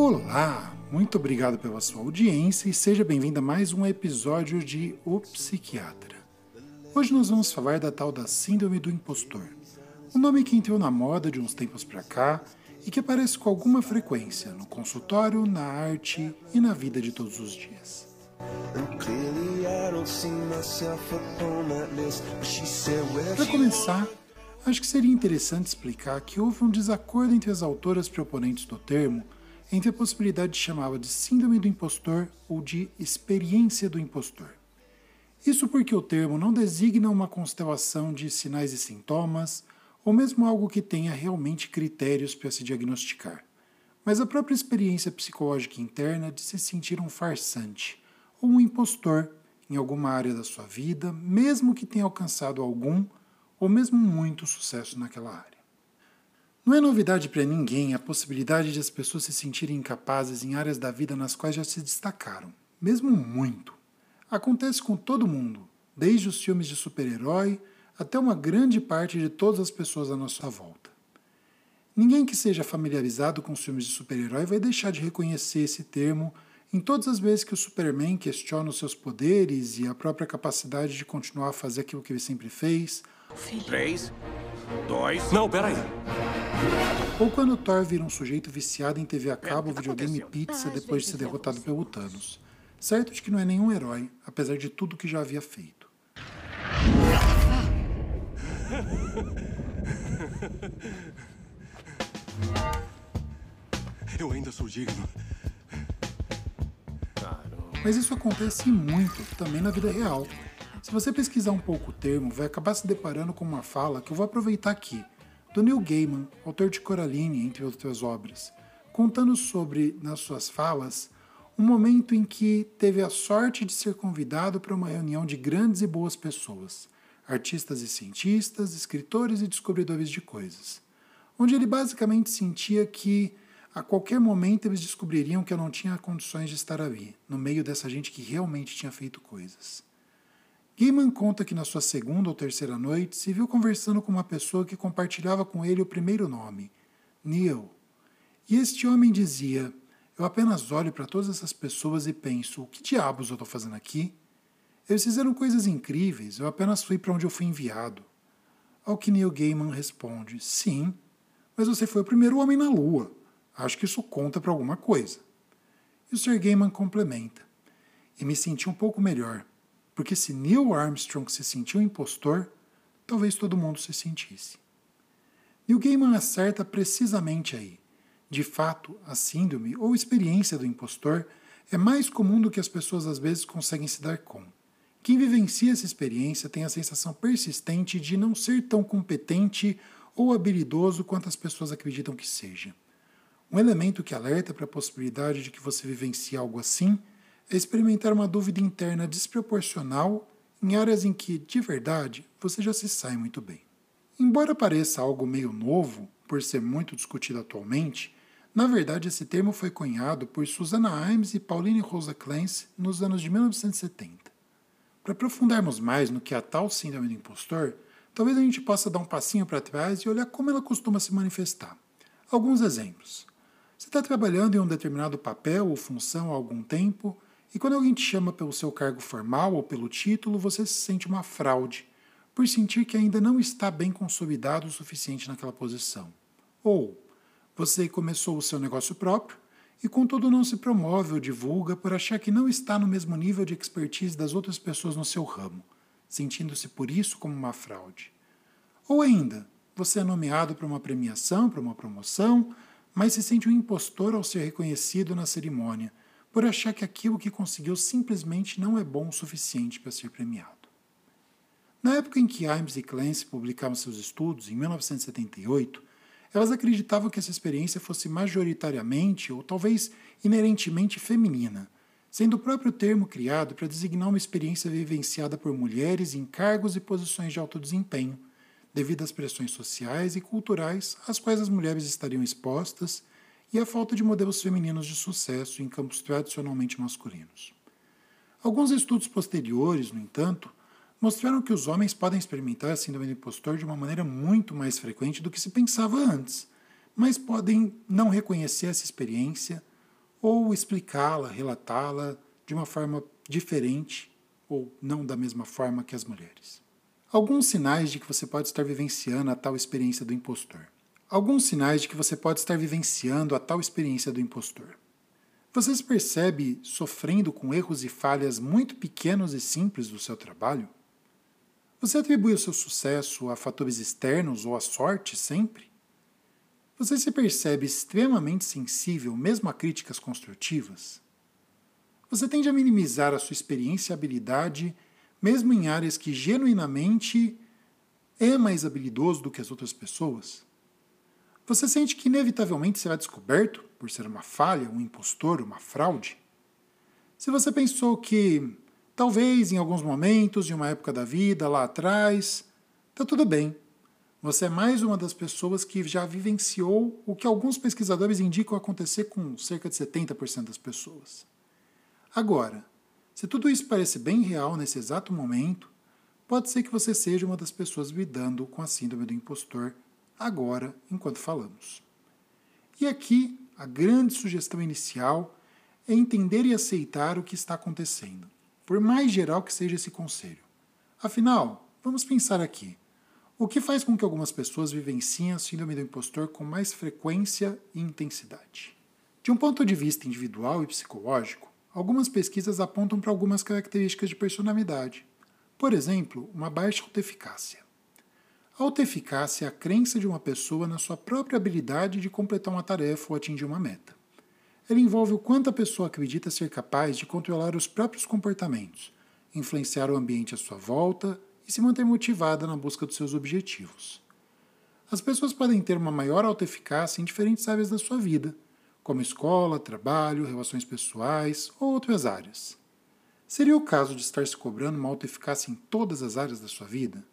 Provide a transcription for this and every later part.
Olá, muito obrigado pela sua audiência e seja bem-vindo a mais um episódio de O Psiquiatra. Hoje nós vamos falar da tal da Síndrome do Impostor, um nome que entrou na moda de uns tempos para cá e que aparece com alguma frequência no consultório, na arte e na vida de todos os dias. Para começar, acho que seria interessante explicar que houve um desacordo entre as autoras proponentes do termo entre a possibilidade de síndrome do impostor ou de experiência do impostor. Isso porque o termo não designa uma constelação de sinais e sintomas, ou mesmo algo que tenha realmente critérios para se diagnosticar, mas a própria experiência psicológica interna de se sentir um farsante ou um impostor em alguma área da sua vida, mesmo que tenha alcançado algum ou mesmo muito sucesso naquela área. Não é novidade para ninguém a possibilidade de as pessoas se sentirem incapazes em áreas da vida nas quais já se destacaram, mesmo muito. Acontece com todo mundo, desde os filmes de super-herói até uma grande parte de todas as pessoas à nossa volta. Ninguém que seja familiarizado com os filmes de super-herói vai deixar de reconhecer esse termo em todas as vezes que o Superman questiona os seus poderes e a própria capacidade de continuar a fazer aquilo que ele sempre fez. Três, dois. Não, peraí. Ou quando Thor vira um sujeito viciado em TV a cabo, videogame e pizza depois de ser derrotado pelo Thanos. Certo de que não é nenhum herói, apesar de tudo que já havia feito. Eu ainda sou digno. Mas isso acontece muito também na vida real. Se você pesquisar um pouco o termo, vai acabar se deparando com uma fala que eu vou aproveitar aqui, do Neil Gaiman, autor de Coraline, entre outras obras, contando sobre, nas suas falas, um momento em que teve a sorte de ser convidado para uma reunião de grandes e boas pessoas, artistas e cientistas, escritores e descobridores de coisas, onde ele basicamente sentia que a qualquer momento eles descobririam que eu não tinha condições de estar ali, no meio dessa gente que realmente tinha feito coisas. Gaiman conta que na sua segunda ou terceira noite se viu conversando com uma pessoa que compartilhava com ele o primeiro nome, Neil. E este homem dizia: Eu apenas olho para todas essas pessoas e penso: o que diabos eu estou fazendo aqui? Eles fizeram coisas incríveis, eu apenas fui para onde eu fui enviado. Ao que Neil Gaiman responde: Sim, mas você foi o primeiro homem na Lua. Acho que isso conta para alguma coisa. E o Sr. Gaiman complementa: E me senti um pouco melhor porque se Neil Armstrong se sentiu impostor, talvez todo mundo se sentisse. Neil Gaiman acerta precisamente aí. De fato, a síndrome ou experiência do impostor é mais comum do que as pessoas às vezes conseguem se dar conta. Quem vivencia essa experiência tem a sensação persistente de não ser tão competente ou habilidoso quanto as pessoas acreditam que seja. Um elemento que alerta para a possibilidade de que você vivencie algo assim é experimentar uma dúvida interna desproporcional em áreas em que, de verdade, você já se sai muito bem. Embora pareça algo meio novo, por ser muito discutido atualmente, na verdade esse termo foi cunhado por Susanna Imes e Pauline Rosa Clance nos anos de 1970. Para aprofundarmos mais no que é a tal síndrome do impostor, talvez a gente possa dar um passinho para trás e olhar como ela costuma se manifestar. Alguns exemplos. Você está trabalhando em um determinado papel ou função há algum tempo e quando alguém te chama pelo seu cargo formal ou pelo título, você se sente uma fraude, por sentir que ainda não está bem consolidado o suficiente naquela posição. Ou você começou o seu negócio próprio e, contudo, não se promove ou divulga por achar que não está no mesmo nível de expertise das outras pessoas no seu ramo, sentindo-se por isso como uma fraude. Ou ainda, você é nomeado para uma premiação, para uma promoção, mas se sente um impostor ao ser reconhecido na cerimônia por achar que aquilo que conseguiu simplesmente não é bom o suficiente para ser premiado. Na época em que Imes e Clancy publicavam seus estudos, em 1978, elas acreditavam que essa experiência fosse majoritariamente ou talvez inerentemente feminina, sendo o próprio termo criado para designar uma experiência vivenciada por mulheres em cargos e posições de alto desempenho, devido às pressões sociais e culturais às quais as mulheres estariam expostas e a falta de modelos femininos de sucesso em campos tradicionalmente masculinos. Alguns estudos posteriores, no entanto, mostraram que os homens podem experimentar a síndrome do impostor de uma maneira muito mais frequente do que se pensava antes, mas podem não reconhecer essa experiência ou explicá-la, relatá-la de uma forma diferente ou não da mesma forma que as mulheres. Alguns sinais de que você pode estar vivenciando a tal experiência do impostor. Alguns sinais de que você pode estar vivenciando a tal experiência do impostor. Você se percebe sofrendo com erros e falhas muito pequenos e simples do seu trabalho? Você atribui o seu sucesso a fatores externos ou à sorte sempre? Você se percebe extremamente sensível mesmo a críticas construtivas? Você tende a minimizar a sua experiência e habilidade, mesmo em áreas que genuinamente é mais habilidoso do que as outras pessoas? Você sente que inevitavelmente será descoberto por ser uma falha, um impostor, uma fraude? Se você pensou que talvez em alguns momentos de uma época da vida lá atrás, tá tudo bem. Você é mais uma das pessoas que já vivenciou o que alguns pesquisadores indicam acontecer com cerca de 70% das pessoas. Agora, se tudo isso parece bem real nesse exato momento, pode ser que você seja uma das pessoas lidando com a síndrome do impostor agora, enquanto falamos. E aqui, a grande sugestão inicial é entender e aceitar o que está acontecendo, por mais geral que seja esse conselho. Afinal, vamos pensar aqui. O que faz com que algumas pessoas vivenciem a síndrome do impostor com mais frequência e intensidade? De um ponto de vista individual e psicológico, algumas pesquisas apontam para algumas características de personalidade. Por exemplo, uma baixa autoeficácia. Autoeficácia é a crença de uma pessoa na sua própria habilidade de completar uma tarefa ou atingir uma meta. Ela envolve o quanto a pessoa acredita ser capaz de controlar os próprios comportamentos, influenciar o ambiente à sua volta e se manter motivada na busca dos seus objetivos. As pessoas podem ter uma maior autoeficácia em diferentes áreas da sua vida, como escola, trabalho, relações pessoais ou outras áreas. Seria o caso de estar se cobrando uma autoeficácia em todas as áreas da sua vida?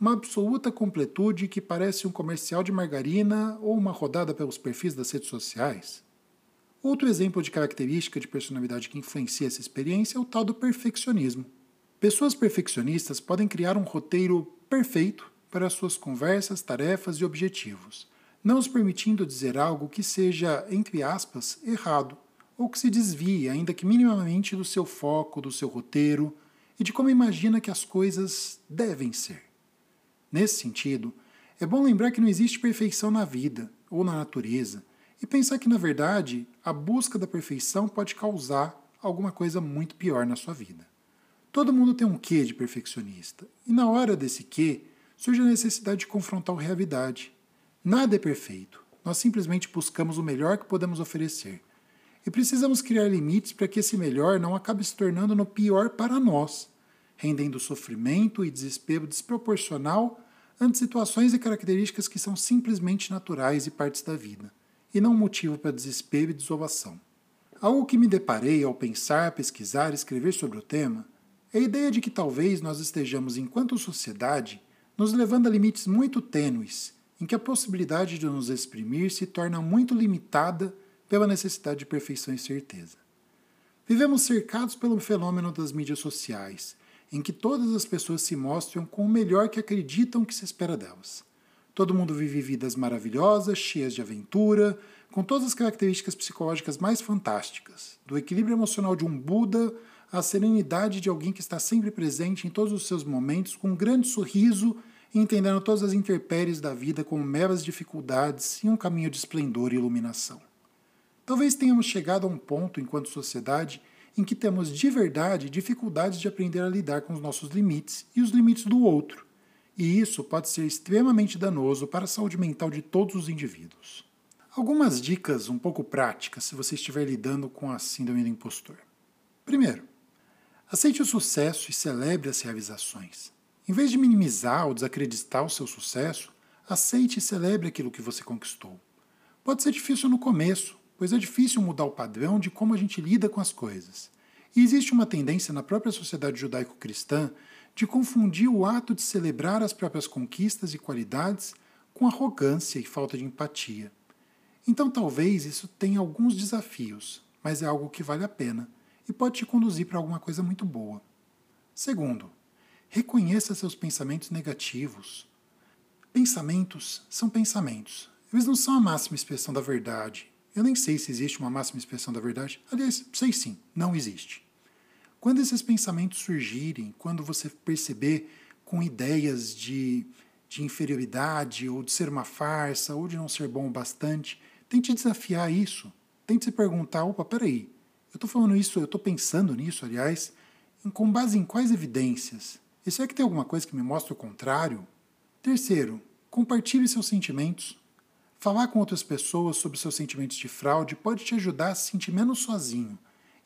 Uma absoluta completude que parece um comercial de margarina ou uma rodada pelos perfis das redes sociais? Outro exemplo de característica de personalidade que influencia essa experiência é o tal do perfeccionismo. Pessoas perfeccionistas podem criar um roteiro perfeito para suas conversas, tarefas e objetivos, não os permitindo dizer algo que seja, entre aspas, errado, ou que se desvie, ainda que minimamente, do seu foco, do seu roteiro e de como imagina que as coisas devem ser. Nesse sentido, é bom lembrar que não existe perfeição na vida ou na natureza e pensar que, na verdade, a busca da perfeição pode causar alguma coisa muito pior na sua vida. Todo mundo tem um quê de perfeccionista, e na hora desse quê surge a necessidade de confrontar a realidade. Nada é perfeito, nós simplesmente buscamos o melhor que podemos oferecer. E precisamos criar limites para que esse melhor não acabe se tornando no pior para nós, rendendo sofrimento e desespero desproporcional ante situações e características que são simplesmente naturais e partes da vida, e não motivo para desespero e desolação. Algo que me deparei ao pensar, pesquisar e escrever sobre o tema é a ideia de que talvez nós estejamos, enquanto sociedade, nos levando a limites muito tênues, em que a possibilidade de nos exprimir se torna muito limitada pela necessidade de perfeição e certeza. Vivemos cercados pelo fenômeno das mídias sociais, em que todas as pessoas se mostram com o melhor que acreditam que se espera delas. Todo mundo vive vidas maravilhosas, cheias de aventura, com todas as características psicológicas mais fantásticas, do equilíbrio emocional de um Buda a serenidade de alguém que está sempre presente em todos os seus momentos, com um grande sorriso e entendendo todas as intempéries da vida como meras dificuldades e um caminho de esplendor e iluminação. Talvez tenhamos chegado a um ponto, enquanto sociedade, em que temos de verdade dificuldades de aprender a lidar com os nossos limites e os limites do outro, e isso pode ser extremamente danoso para a saúde mental de todos os indivíduos. Algumas dicas um pouco práticas se você estiver lidando com a síndrome do impostor. Primeiro, Aceite o sucesso e celebre as realizações. Em vez de minimizar ou desacreditar o seu sucesso, aceite e celebre aquilo que você conquistou. Pode ser difícil no começo, pois é difícil mudar o padrão de como a gente lida com as coisas. E existe uma tendência na própria sociedade judaico-cristã de confundir o ato de celebrar as próprias conquistas e qualidades com arrogância e falta de empatia. Então talvez isso tenha alguns desafios, mas é algo que vale a pena e pode te conduzir para alguma coisa muito boa. Segundo, reconheça seus pensamentos negativos. Pensamentos são pensamentos. Eles não são a máxima expressão da verdade, Eu nem sei se existe uma máxima expressão da verdade. Aliás, sei sim, não existe. Quando esses pensamentos surgirem, quando você perceber com ideias de, de inferioridade, ou de ser uma farsa, ou de não ser bom o bastante, tente desafiar isso. Tente se perguntar: opa, peraí, eu estou falando isso, eu estou pensando nisso, aliás, com base em quais evidências? E será que tem alguma coisa que me mostra o contrário? Terceiro, compartilhe seus sentimentos. Falar com outras pessoas sobre seus sentimentos de fraude pode te ajudar a se sentir menos sozinho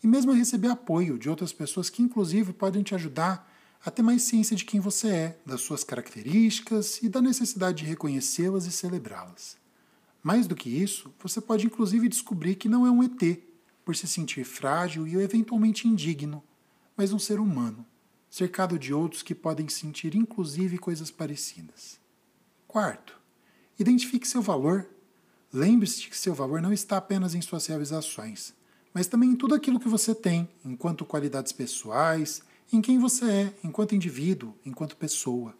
e mesmo a receber apoio de outras pessoas que, inclusive, podem te ajudar a ter mais ciência de quem você é, das suas características e da necessidade de reconhecê-las e celebrá-las. Mais do que isso, você pode inclusive descobrir que não é um ET, por se sentir frágil e eventualmente indigno, mas um ser humano, cercado de outros que podem sentir inclusive coisas parecidas. Quarto, Identifique seu valor. Lembre-se de que seu valor não está apenas em suas realizações, mas também em tudo aquilo que você tem, enquanto qualidades pessoais, em quem você é, enquanto indivíduo, enquanto pessoa.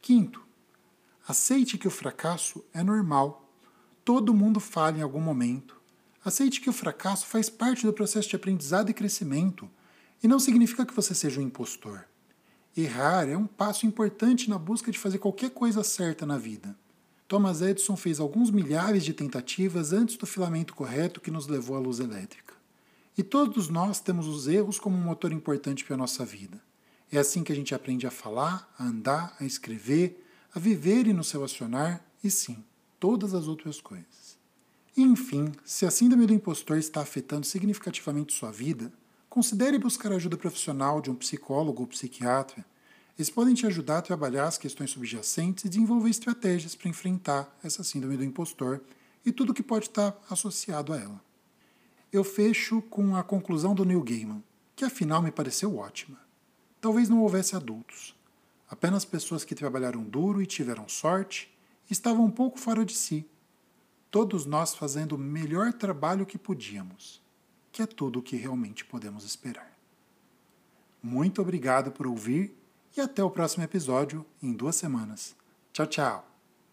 Quinto, aceite que o fracasso é normal. Todo mundo falha em algum momento. Aceite que o fracasso faz parte do processo de aprendizado e crescimento, e não significa que você seja um impostor. Errar é um passo importante na busca de fazer qualquer coisa certa na vida. Thomas Edison fez alguns milhares de tentativas antes do filamento correto que nos levou à luz elétrica. E todos nós temos os erros como um motor importante para a nossa vida. É assim que a gente aprende a falar, a andar, a escrever, a viver e nos relacionar, e sim, todas as outras coisas. E, enfim, se a síndrome do impostor está afetando significativamente sua vida, considere buscar ajuda profissional de um psicólogo ou psiquiatra eles podem te ajudar a trabalhar as questões subjacentes e desenvolver estratégias para enfrentar essa síndrome do impostor e tudo que pode estar associado a ela. Eu fecho com a conclusão do Neil Gaiman, que afinal me pareceu ótima. Talvez não houvesse adultos, apenas pessoas que trabalharam duro e tiveram sorte estavam um pouco fora de si. Todos nós fazendo o melhor trabalho que podíamos, que é tudo o que realmente podemos esperar. Muito obrigado por ouvir e até o próximo episódio em duas semanas. Tchau, tchau!